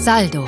Saldo.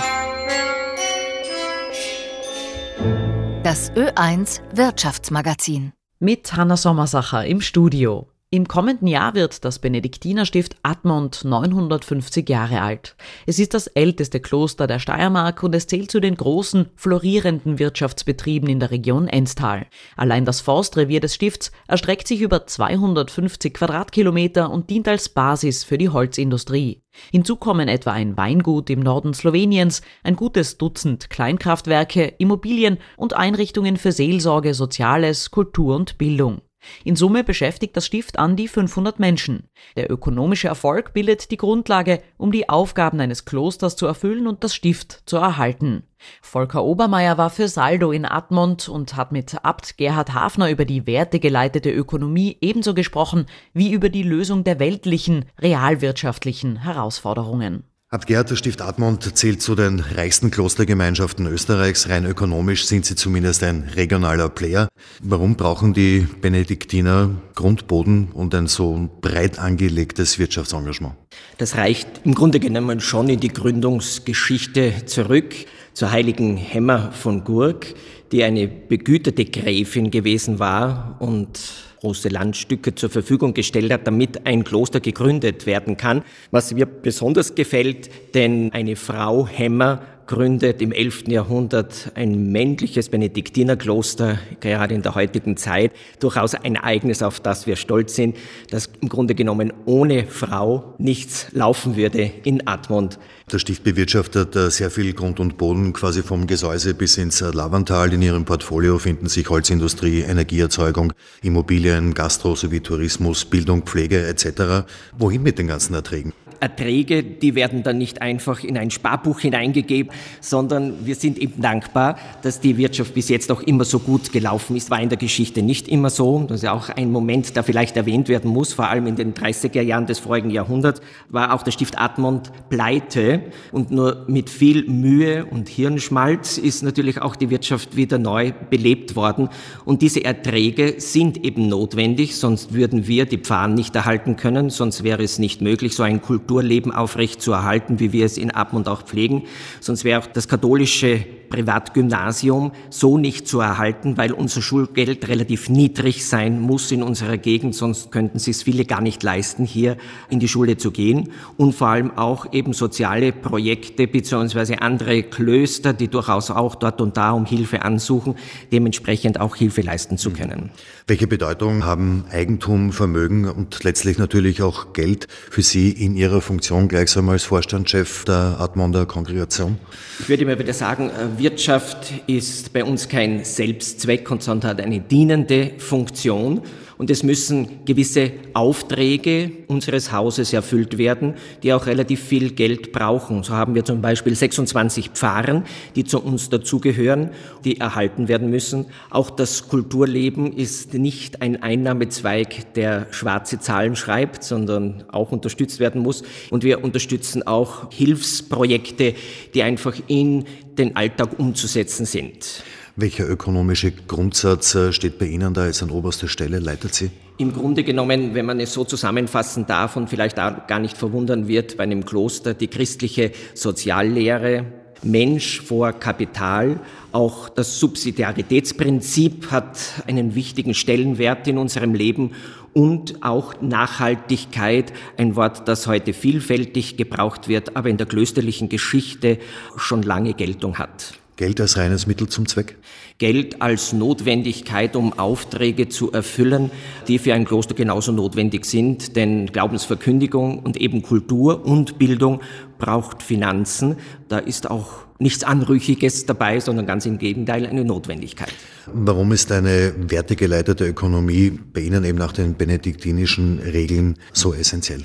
Das Ö1 Wirtschaftsmagazin. Mit Hanna Sommersacher im Studio. Im kommenden Jahr wird das Benediktinerstift Admont 950 Jahre alt. Es ist das älteste Kloster der Steiermark und es zählt zu den großen, florierenden Wirtschaftsbetrieben in der Region Enstal. Allein das Forstrevier des Stifts erstreckt sich über 250 Quadratkilometer und dient als Basis für die Holzindustrie. Hinzu kommen etwa ein Weingut im Norden Sloweniens, ein gutes Dutzend Kleinkraftwerke, Immobilien und Einrichtungen für Seelsorge, Soziales, Kultur und Bildung. In Summe beschäftigt das Stift an die 500 Menschen. Der ökonomische Erfolg bildet die Grundlage, um die Aufgaben eines Klosters zu erfüllen und das Stift zu erhalten. Volker Obermeier war für Saldo in Admont und hat mit Abt Gerhard Hafner über die wertegeleitete Ökonomie ebenso gesprochen wie über die Lösung der weltlichen, realwirtschaftlichen Herausforderungen. Das Stift Admont zählt zu den reichsten Klostergemeinschaften Österreichs. Rein ökonomisch sind sie zumindest ein regionaler Player. Warum brauchen die Benediktiner Grundboden und ein so breit angelegtes Wirtschaftsengagement? Das reicht im Grunde genommen schon in die Gründungsgeschichte zurück zur heiligen Hemmer von Gurk, die eine begüterte Gräfin gewesen war und große Landstücke zur Verfügung gestellt hat, damit ein Kloster gegründet werden kann. Was mir besonders gefällt, denn eine Frau Hemmer gründet im 11. Jahrhundert ein männliches Benediktinerkloster, gerade in der heutigen Zeit, durchaus ein Ereignis, auf das wir stolz sind, dass im Grunde genommen ohne Frau nichts laufen würde in Admont. Der Stift bewirtschaftet äh, sehr viel Grund und Boden, quasi vom Gesäuse bis ins äh, Lavantal. In ihrem Portfolio finden sich Holzindustrie, Energieerzeugung, Immobilien, Gastro sowie Tourismus, Bildung, Pflege etc. Wohin mit den ganzen Erträgen? Erträge, die werden dann nicht einfach in ein Sparbuch hineingegeben, sondern wir sind eben dankbar, dass die Wirtschaft bis jetzt auch immer so gut gelaufen ist. War in der Geschichte nicht immer so. Das ist ja auch ein Moment, der vielleicht erwähnt werden muss. Vor allem in den 30er Jahren des vorigen Jahrhunderts war auch der Stift Admont pleite und nur mit viel Mühe und Hirnschmalz ist natürlich auch die Wirtschaft wieder neu belebt worden. Und diese Erträge sind eben notwendig, sonst würden wir die Pfarren nicht erhalten können, sonst wäre es nicht möglich, so ein Kultur Kulturleben aufrecht zu erhalten, wie wir es in Abmund auch pflegen. Sonst wäre auch das katholische Privatgymnasium so nicht zu erhalten, weil unser Schulgeld relativ niedrig sein muss in unserer Gegend, sonst könnten sich es viele gar nicht leisten, hier in die Schule zu gehen. Und vor allem auch eben soziale Projekte beziehungsweise andere Klöster, die durchaus auch dort und da um Hilfe ansuchen, dementsprechend auch Hilfe leisten zu können. Welche Bedeutung haben Eigentum, Vermögen und letztlich natürlich auch Geld für Sie in Ihrer Funktion gleichsam als Vorstandschef der Admonder Kongregation? Ich würde immer wieder sagen, äh, Wirtschaft ist bei uns kein Selbstzweck, sondern hat eine dienende Funktion. Und es müssen gewisse Aufträge unseres Hauses erfüllt werden, die auch relativ viel Geld brauchen. So haben wir zum Beispiel 26 Pfarren, die zu uns dazugehören, die erhalten werden müssen. Auch das Kulturleben ist nicht ein Einnahmezweig, der schwarze Zahlen schreibt, sondern auch unterstützt werden muss. Und wir unterstützen auch Hilfsprojekte, die einfach in den Alltag umzusetzen sind. Welcher ökonomische Grundsatz äh, steht bei Ihnen da jetzt an oberster Stelle, leitet Sie? Im Grunde genommen, wenn man es so zusammenfassen darf und vielleicht auch gar nicht verwundern wird, bei einem Kloster die christliche Soziallehre, Mensch vor Kapital. Auch das Subsidiaritätsprinzip hat einen wichtigen Stellenwert in unserem Leben und auch Nachhaltigkeit, ein Wort, das heute vielfältig gebraucht wird, aber in der klösterlichen Geschichte schon lange Geltung hat. Geld als reines Mittel zum Zweck? Geld als Notwendigkeit, um Aufträge zu erfüllen, die für ein Kloster genauso notwendig sind, denn Glaubensverkündigung und eben Kultur und Bildung braucht Finanzen. Da ist auch nichts Anrüchiges dabei, sondern ganz im Gegenteil eine Notwendigkeit. Warum ist eine wertegeleitete Ökonomie bei Ihnen eben nach den benediktinischen Regeln so essentiell?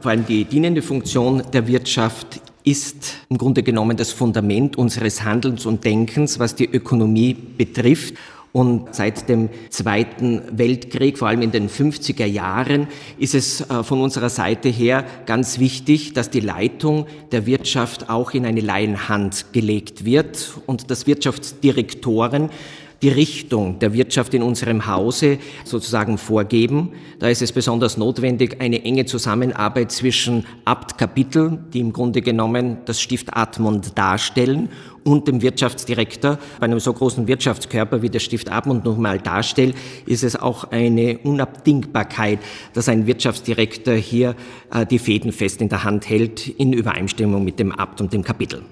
Vor allem die dienende Funktion der Wirtschaft ist im Grunde genommen das Fundament unseres Handelns und Denkens, was die Ökonomie betrifft. Und seit dem Zweiten Weltkrieg, vor allem in den 50er Jahren, ist es äh, von unserer Seite her ganz wichtig, dass die Leitung der Wirtschaft auch in eine Laienhand gelegt wird und dass Wirtschaftsdirektoren die Richtung der Wirtschaft in unserem Hause sozusagen vorgeben. Da ist es besonders notwendig, eine enge Zusammenarbeit zwischen Abtkapitel, die im Grunde genommen das Stift Admont darstellen, und dem Wirtschaftsdirektor. Bei einem so großen Wirtschaftskörper wie der Stift Admont nun mal darstellt, ist es auch eine Unabdingbarkeit, dass ein Wirtschaftsdirektor hier äh, die Fäden fest in der Hand hält, in Übereinstimmung mit dem Abt und dem Kapitel.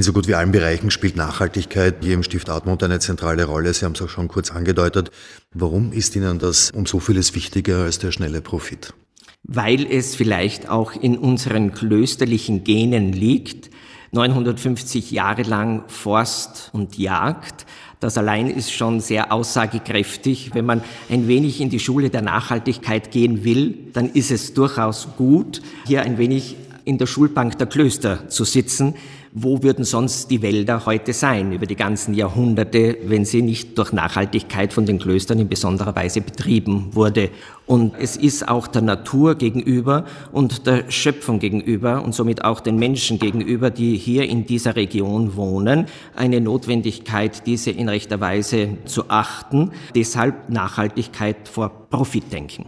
In so gut wie allen Bereichen spielt Nachhaltigkeit hier im Stift Admont eine zentrale Rolle. Sie haben es auch schon kurz angedeutet. Warum ist Ihnen das um so vieles wichtiger als der schnelle Profit? Weil es vielleicht auch in unseren klösterlichen Genen liegt. 950 Jahre lang Forst und Jagd. Das allein ist schon sehr aussagekräftig. Wenn man ein wenig in die Schule der Nachhaltigkeit gehen will, dann ist es durchaus gut, hier ein wenig in der Schulbank der Klöster zu sitzen, wo würden sonst die Wälder heute sein über die ganzen Jahrhunderte, wenn sie nicht durch Nachhaltigkeit von den Klöstern in besonderer Weise betrieben wurde. Und es ist auch der Natur gegenüber und der Schöpfung gegenüber und somit auch den Menschen gegenüber, die hier in dieser Region wohnen, eine Notwendigkeit, diese in rechter Weise zu achten. Deshalb Nachhaltigkeit vor Profitdenken.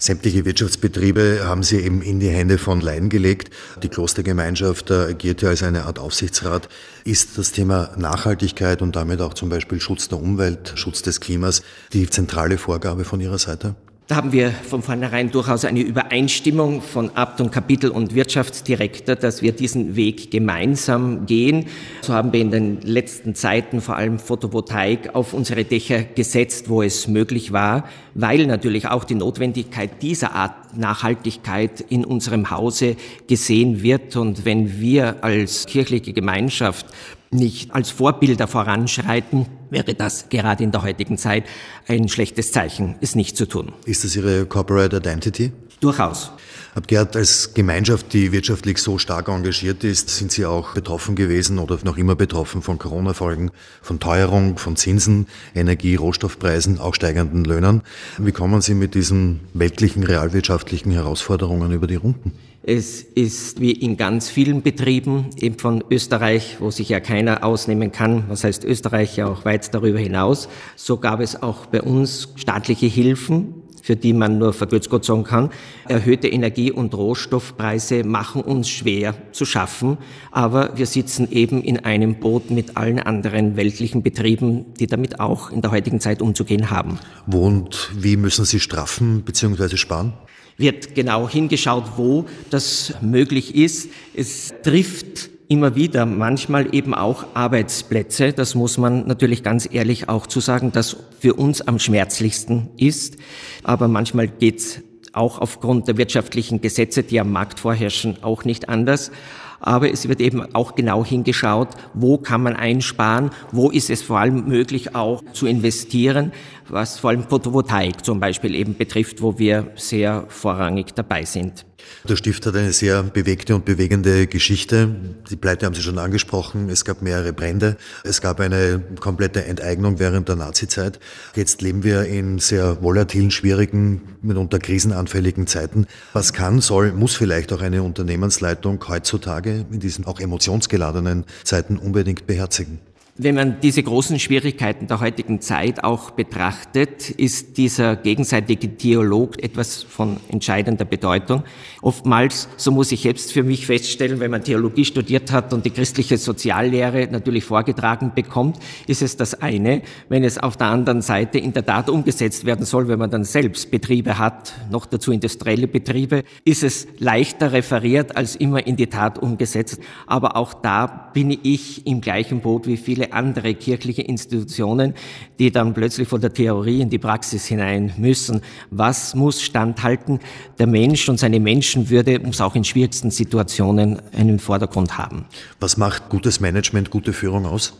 Sämtliche Wirtschaftsbetriebe haben sie eben in die Hände von Laien gelegt. Die Klostergemeinschaft agiert ja als eine Art Aufsichtsrat. Ist das Thema Nachhaltigkeit und damit auch zum Beispiel Schutz der Umwelt, Schutz des Klimas die zentrale Vorgabe von Ihrer Seite? Da haben wir von vornherein durchaus eine Übereinstimmung von Abt und Kapitel und Wirtschaftsdirektor, dass wir diesen Weg gemeinsam gehen. So haben wir in den letzten Zeiten vor allem Photovoltaik auf unsere Dächer gesetzt, wo es möglich war, weil natürlich auch die Notwendigkeit dieser Art Nachhaltigkeit in unserem Hause gesehen wird. Und wenn wir als kirchliche Gemeinschaft nicht als Vorbilder voranschreiten, wäre das gerade in der heutigen Zeit ein schlechtes Zeichen, es nicht zu tun. Ist das Ihre Corporate Identity? Durchaus. Herr Gerd, als Gemeinschaft, die wirtschaftlich so stark engagiert ist, sind Sie auch betroffen gewesen oder noch immer betroffen von Corona-Folgen, von Teuerung, von Zinsen, Energie, Rohstoffpreisen, auch steigenden Löhnen. Wie kommen Sie mit diesen weltlichen realwirtschaftlichen Herausforderungen über die Runden? Es ist wie in ganz vielen Betrieben, eben von Österreich, wo sich ja keiner ausnehmen kann, was heißt Österreich ja auch weit darüber hinaus, so gab es auch bei uns staatliche Hilfen, für die man nur vergützt Gott sagen kann. Erhöhte Energie- und Rohstoffpreise machen uns schwer zu schaffen, aber wir sitzen eben in einem Boot mit allen anderen weltlichen Betrieben, die damit auch in der heutigen Zeit umzugehen haben. Wo und wie müssen Sie straffen bzw. sparen? Wird genau hingeschaut, wo das möglich ist. Es trifft immer wieder manchmal eben auch Arbeitsplätze. Das muss man natürlich ganz ehrlich auch zu sagen, dass für uns am schmerzlichsten ist. Aber manchmal geht's auch aufgrund der wirtschaftlichen Gesetze, die am Markt vorherrschen, auch nicht anders aber es wird eben auch genau hingeschaut, wo kann man einsparen, wo ist es vor allem möglich auch zu investieren, was vor allem Photovoltaik zum Beispiel eben betrifft, wo wir sehr vorrangig dabei sind. Der Stift hat eine sehr bewegte und bewegende Geschichte. Die Pleite haben Sie schon angesprochen. Es gab mehrere Brände. Es gab eine komplette Enteignung während der Nazizeit. Jetzt leben wir in sehr volatilen, schwierigen, mitunter krisenanfälligen Zeiten. Was kann, soll, muss vielleicht auch eine Unternehmensleitung heutzutage in diesen auch emotionsgeladenen Zeiten unbedingt beherzigen? Wenn man diese großen Schwierigkeiten der heutigen Zeit auch betrachtet, ist dieser gegenseitige Dialog etwas von entscheidender Bedeutung. Oftmals, so muss ich jetzt für mich feststellen, wenn man Theologie studiert hat und die christliche Soziallehre natürlich vorgetragen bekommt, ist es das eine. Wenn es auf der anderen Seite in der Tat umgesetzt werden soll, wenn man dann selbst Betriebe hat, noch dazu industrielle Betriebe, ist es leichter referiert als immer in die Tat umgesetzt. Aber auch da bin ich im gleichen Boot wie viele viele andere kirchliche Institutionen, die dann plötzlich von der Theorie in die Praxis hinein müssen. Was muss standhalten? Der Mensch und seine Menschenwürde muss auch in schwierigsten Situationen einen Vordergrund haben. Was macht gutes Management, gute Führung aus?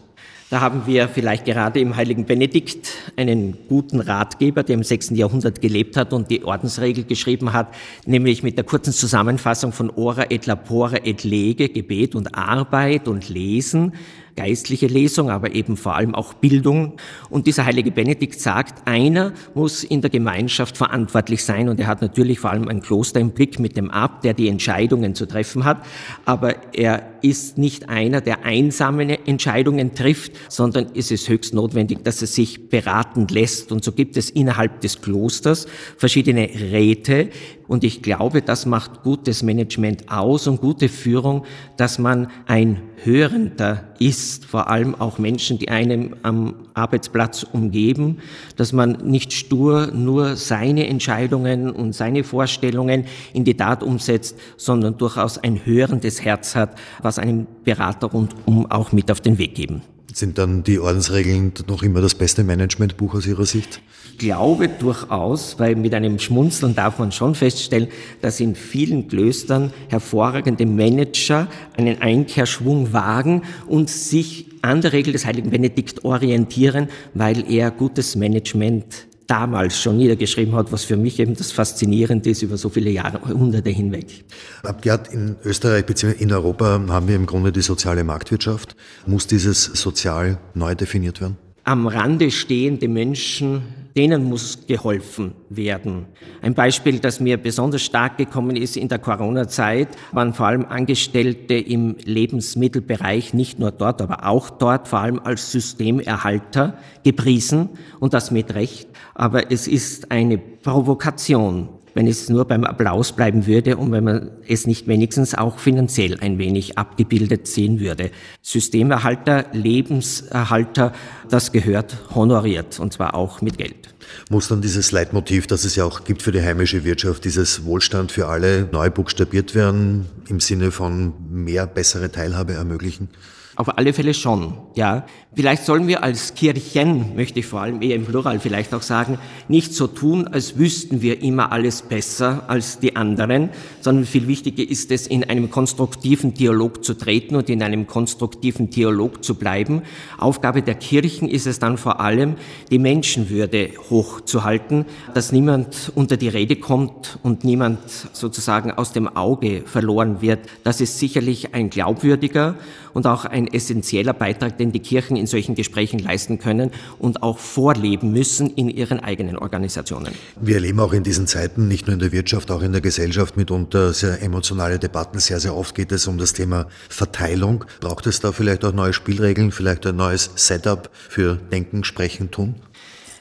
Da haben wir vielleicht gerade im heiligen Benedikt einen guten Ratgeber, der im 6. Jahrhundert gelebt hat und die Ordensregel geschrieben hat, nämlich mit der kurzen Zusammenfassung von Ora et Lapora et Lege, Gebet und Arbeit und Lesen, geistliche Lesung, aber eben vor allem auch Bildung. Und dieser heilige Benedikt sagt, einer muss in der Gemeinschaft verantwortlich sein und er hat natürlich vor allem ein Kloster im Blick mit dem Abt, der die Entscheidungen zu treffen hat, aber er ist nicht einer, der einsame Entscheidungen trifft, sondern ist es höchst notwendig, dass er sich beraten lässt. Und so gibt es innerhalb des Klosters verschiedene Räte, und ich glaube, das macht gutes Management aus und gute Führung, dass man ein Hörender ist, vor allem auch Menschen, die einem am Arbeitsplatz umgeben, dass man nicht stur nur seine Entscheidungen und seine Vorstellungen in die Tat umsetzt, sondern durchaus ein hörendes Herz hat, was einem Berater rundum auch mit auf den Weg geben. Sind dann die Ordensregeln noch immer das beste Managementbuch aus Ihrer Sicht? Ich glaube durchaus, weil mit einem Schmunzeln darf man schon feststellen, dass in vielen Klöstern hervorragende Manager einen Einkehrschwung wagen und sich an der Regel des heiligen Benedikt orientieren, weil er gutes Management damals schon niedergeschrieben hat, was für mich eben das Faszinierende ist über so viele Jahrhunderte hinweg. Abgehört in Österreich bzw. in Europa haben wir im Grunde die soziale Marktwirtschaft. Muss dieses sozial neu definiert werden? Am Rande stehende Menschen denen muss geholfen werden. Ein Beispiel, das mir besonders stark gekommen ist in der Corona-Zeit, waren vor allem Angestellte im Lebensmittelbereich, nicht nur dort, aber auch dort, vor allem als Systemerhalter gepriesen und das mit Recht. Aber es ist eine Provokation wenn es nur beim Applaus bleiben würde und wenn man es nicht wenigstens auch finanziell ein wenig abgebildet sehen würde. Systemerhalter, Lebenserhalter, das gehört honoriert und zwar auch mit Geld. Muss dann dieses Leitmotiv, das es ja auch gibt für die heimische Wirtschaft, dieses Wohlstand für alle neu buchstabiert werden im Sinne von mehr bessere Teilhabe ermöglichen? Auf alle Fälle schon, ja. Vielleicht sollen wir als Kirchen, möchte ich vor allem eher im Plural vielleicht auch sagen, nicht so tun, als wüssten wir immer alles besser als die anderen, sondern viel wichtiger ist es, in einem konstruktiven Dialog zu treten und in einem konstruktiven Dialog zu bleiben. Aufgabe der Kirchen ist es dann vor allem, die Menschenwürde hochzuhalten, dass niemand unter die Rede kommt und niemand sozusagen aus dem Auge verloren wird. Das ist sicherlich ein glaubwürdiger und auch ein essentieller Beitrag, den die Kirchen in solchen Gesprächen leisten können und auch vorleben müssen in ihren eigenen Organisationen. Wir erleben auch in diesen Zeiten, nicht nur in der Wirtschaft, auch in der Gesellschaft mitunter sehr emotionale Debatten. Sehr, sehr oft geht es um das Thema Verteilung. Braucht es da vielleicht auch neue Spielregeln, vielleicht ein neues Setup für Denken, Sprechen, Tun?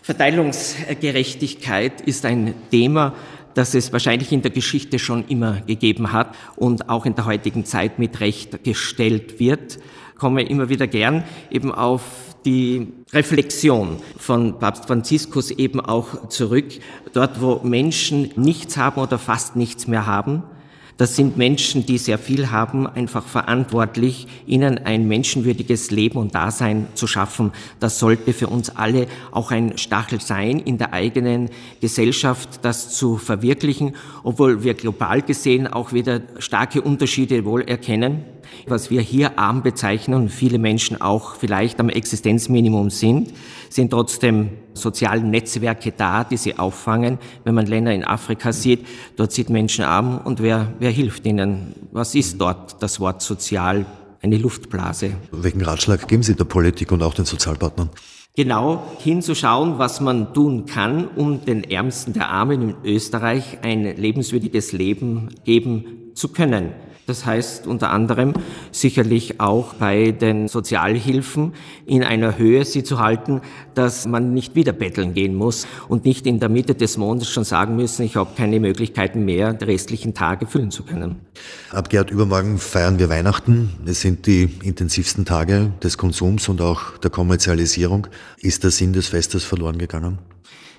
Verteilungsgerechtigkeit ist ein Thema, das es wahrscheinlich in der Geschichte schon immer gegeben hat und auch in der heutigen Zeit mit Recht gestellt wird. Komme immer wieder gern eben auf die Reflexion von Papst Franziskus eben auch zurück, dort wo Menschen nichts haben oder fast nichts mehr haben, das sind Menschen, die sehr viel haben, einfach verantwortlich, ihnen ein menschenwürdiges Leben und Dasein zu schaffen. Das sollte für uns alle auch ein Stachel sein, in der eigenen Gesellschaft das zu verwirklichen, obwohl wir global gesehen auch wieder starke Unterschiede wohl erkennen. Was wir hier arm bezeichnen und viele Menschen auch vielleicht am Existenzminimum sind, sind trotzdem sozialen Netzwerke da, die sie auffangen. Wenn man Länder in Afrika sieht, dort sind Menschen arm und wer, wer hilft ihnen? Was ist dort das Wort sozial? Eine Luftblase. Welchen Ratschlag geben Sie der Politik und auch den Sozialpartnern? Genau hinzuschauen, was man tun kann, um den Ärmsten der Armen in Österreich ein lebenswürdiges Leben geben zu können. Das heißt unter anderem sicherlich auch bei den Sozialhilfen in einer Höhe sie zu halten, dass man nicht wieder betteln gehen muss und nicht in der Mitte des Monats schon sagen müssen, ich habe keine Möglichkeiten mehr, die restlichen Tage füllen zu können. Ab Gerd, übermorgen feiern wir Weihnachten. Es sind die intensivsten Tage des Konsums und auch der Kommerzialisierung. Ist der Sinn des Festes verloren gegangen?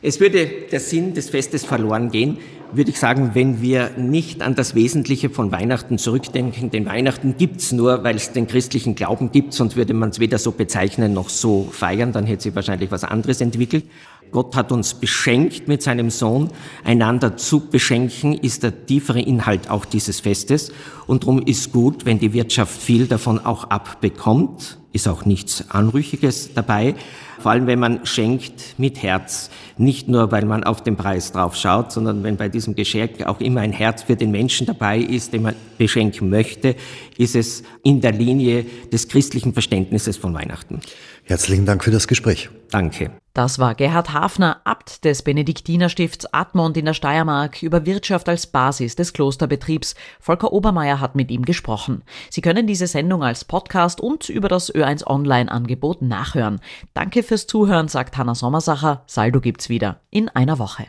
Es würde der Sinn des Festes verloren gehen, würde ich sagen, wenn wir nicht an das Wesentliche von Weihnachten zurückdenken. Denn Weihnachten gibt's nur, weil es den christlichen Glauben gibt, sonst würde man es weder so bezeichnen noch so feiern, dann hätte sich wahrscheinlich was anderes entwickelt. Gott hat uns beschenkt mit seinem Sohn. Einander zu beschenken ist der tiefere Inhalt auch dieses Festes. Und darum ist gut, wenn die Wirtschaft viel davon auch abbekommt ist auch nichts Anrüchiges dabei. Vor allem, wenn man schenkt mit Herz. Nicht nur, weil man auf den Preis drauf schaut, sondern wenn bei diesem Geschenk auch immer ein Herz für den Menschen dabei ist, den man beschenken möchte, ist es in der Linie des christlichen Verständnisses von Weihnachten. Herzlichen Dank für das Gespräch. Danke. Das war Gerhard Hafner, Abt des Benediktinerstifts Admont in der Steiermark über Wirtschaft als Basis des Klosterbetriebs. Volker Obermeier hat mit ihm gesprochen. Sie können diese Sendung als Podcast und über das Ö1 Online-Angebot nachhören. Danke fürs Zuhören, sagt Hanna Sommersacher. Saldo gibt's wieder in einer Woche.